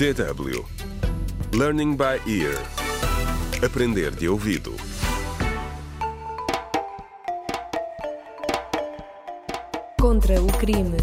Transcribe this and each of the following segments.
DW Learning by Ear Aprender de ouvido Contra o crime.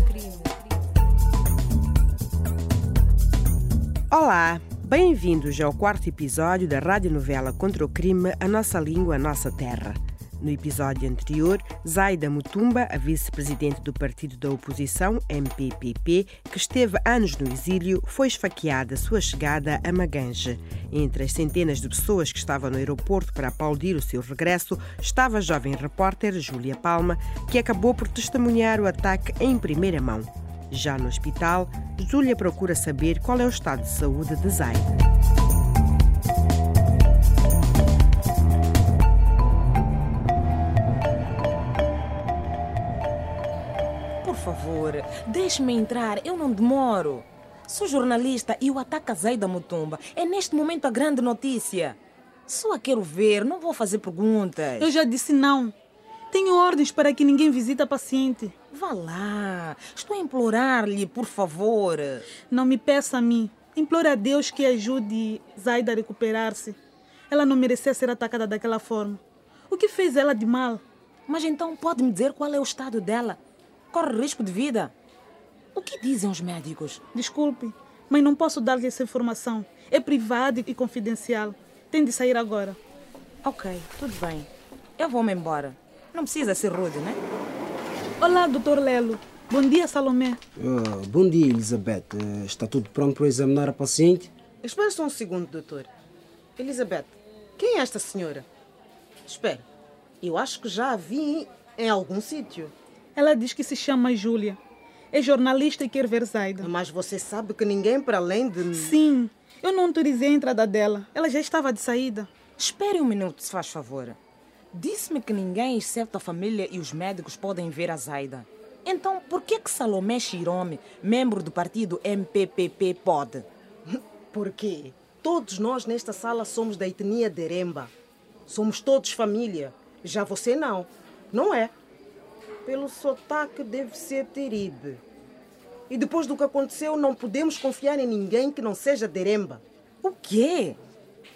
Olá, bem-vindos ao quarto episódio da radionovela Contra o Crime A Nossa Língua, a Nossa Terra. No episódio anterior, Zaida Mutumba, a vice-presidente do partido da oposição, MPPP, que esteve anos no exílio, foi esfaqueada à sua chegada a Magange. Entre as centenas de pessoas que estavam no aeroporto para aplaudir o seu regresso, estava a jovem repórter Júlia Palma, que acabou por testemunhar o ataque em primeira mão. Já no hospital, Júlia procura saber qual é o estado de saúde de Zaida. Deixe-me entrar, eu não demoro. Sou jornalista e o ataque a Zaida Mutumba é neste momento a grande notícia. Só a quero ver, não vou fazer perguntas. Eu já disse não. Tenho ordens para que ninguém visite a paciente. Vá lá, estou a implorar-lhe, por favor. Não me peça a mim. Implore a Deus que ajude Zaida a recuperar-se. Ela não merecia ser atacada daquela forma. O que fez ela de mal? Mas então pode me dizer qual é o estado dela? Corre risco de vida? O que dizem os médicos? Desculpe, mas não posso dar-lhe essa informação. É privada e confidencial. Tem de sair agora. Ok, tudo bem. Eu vou-me embora. Não precisa ser rude, né? Olá, doutor Lelo. Bom dia, Salomé. Ah, bom dia, Elizabeth. Ah, está tudo pronto para examinar a paciente? Espera só um segundo, doutor. Elizabeth, quem é esta senhora? Espera, eu acho que já a vi em algum sítio. Ela diz que se chama Júlia. É jornalista e quer ver Zaida. Mas você sabe que ninguém para além de... Sim, eu não autorizei a entrada dela. Ela já estava de saída. Espere um minuto, se faz favor. Disse-me que ninguém, exceto a família e os médicos, podem ver a Zaida. Então, por que que Salomé Chirome, membro do partido MPPP, pode? Por quê? Todos nós nesta sala somos da etnia Deremba. Somos todos família. Já você não. Não é? Pelo sotaque deve ser Teribe. E depois do que aconteceu, não podemos confiar em ninguém que não seja Deremba. O quê?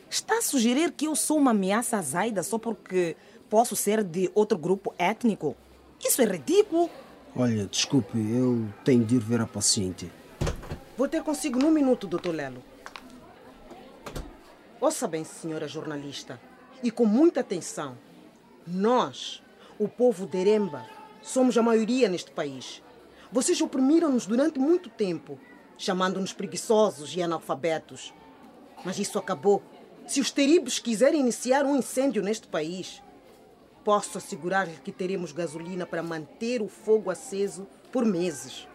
Está a sugerir que eu sou uma ameaça a Zaida só porque posso ser de outro grupo étnico? Isso é ridículo. Olha, desculpe, eu tenho de ir ver a paciente. Vou ter consigo num minuto, doutor Lelo. Ouça bem, senhora jornalista, e com muita atenção. Nós, o povo Deremba, somos a maioria neste país. Vocês oprimiram-nos durante muito tempo, chamando-nos preguiçosos e analfabetos. Mas isso acabou. Se os teribes quiserem iniciar um incêndio neste país, posso assegurar-lhe que teremos gasolina para manter o fogo aceso por meses,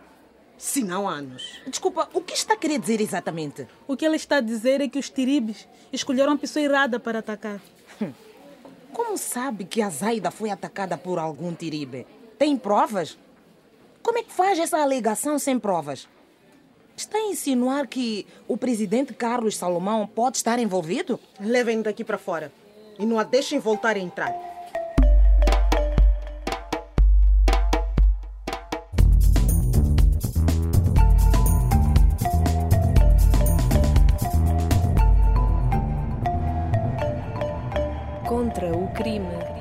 se não anos. Desculpa, o que está a querer dizer exatamente? O que ela está a dizer é que os tiribes escolheram a pessoa errada para atacar. Como sabe que a Zaida foi atacada por algum tiribe? Tem provas? Como é que faz essa alegação sem provas? Está a insinuar que o presidente Carlos Salomão pode estar envolvido? Levem-no daqui para fora e não a deixem voltar a entrar. Contra o crime.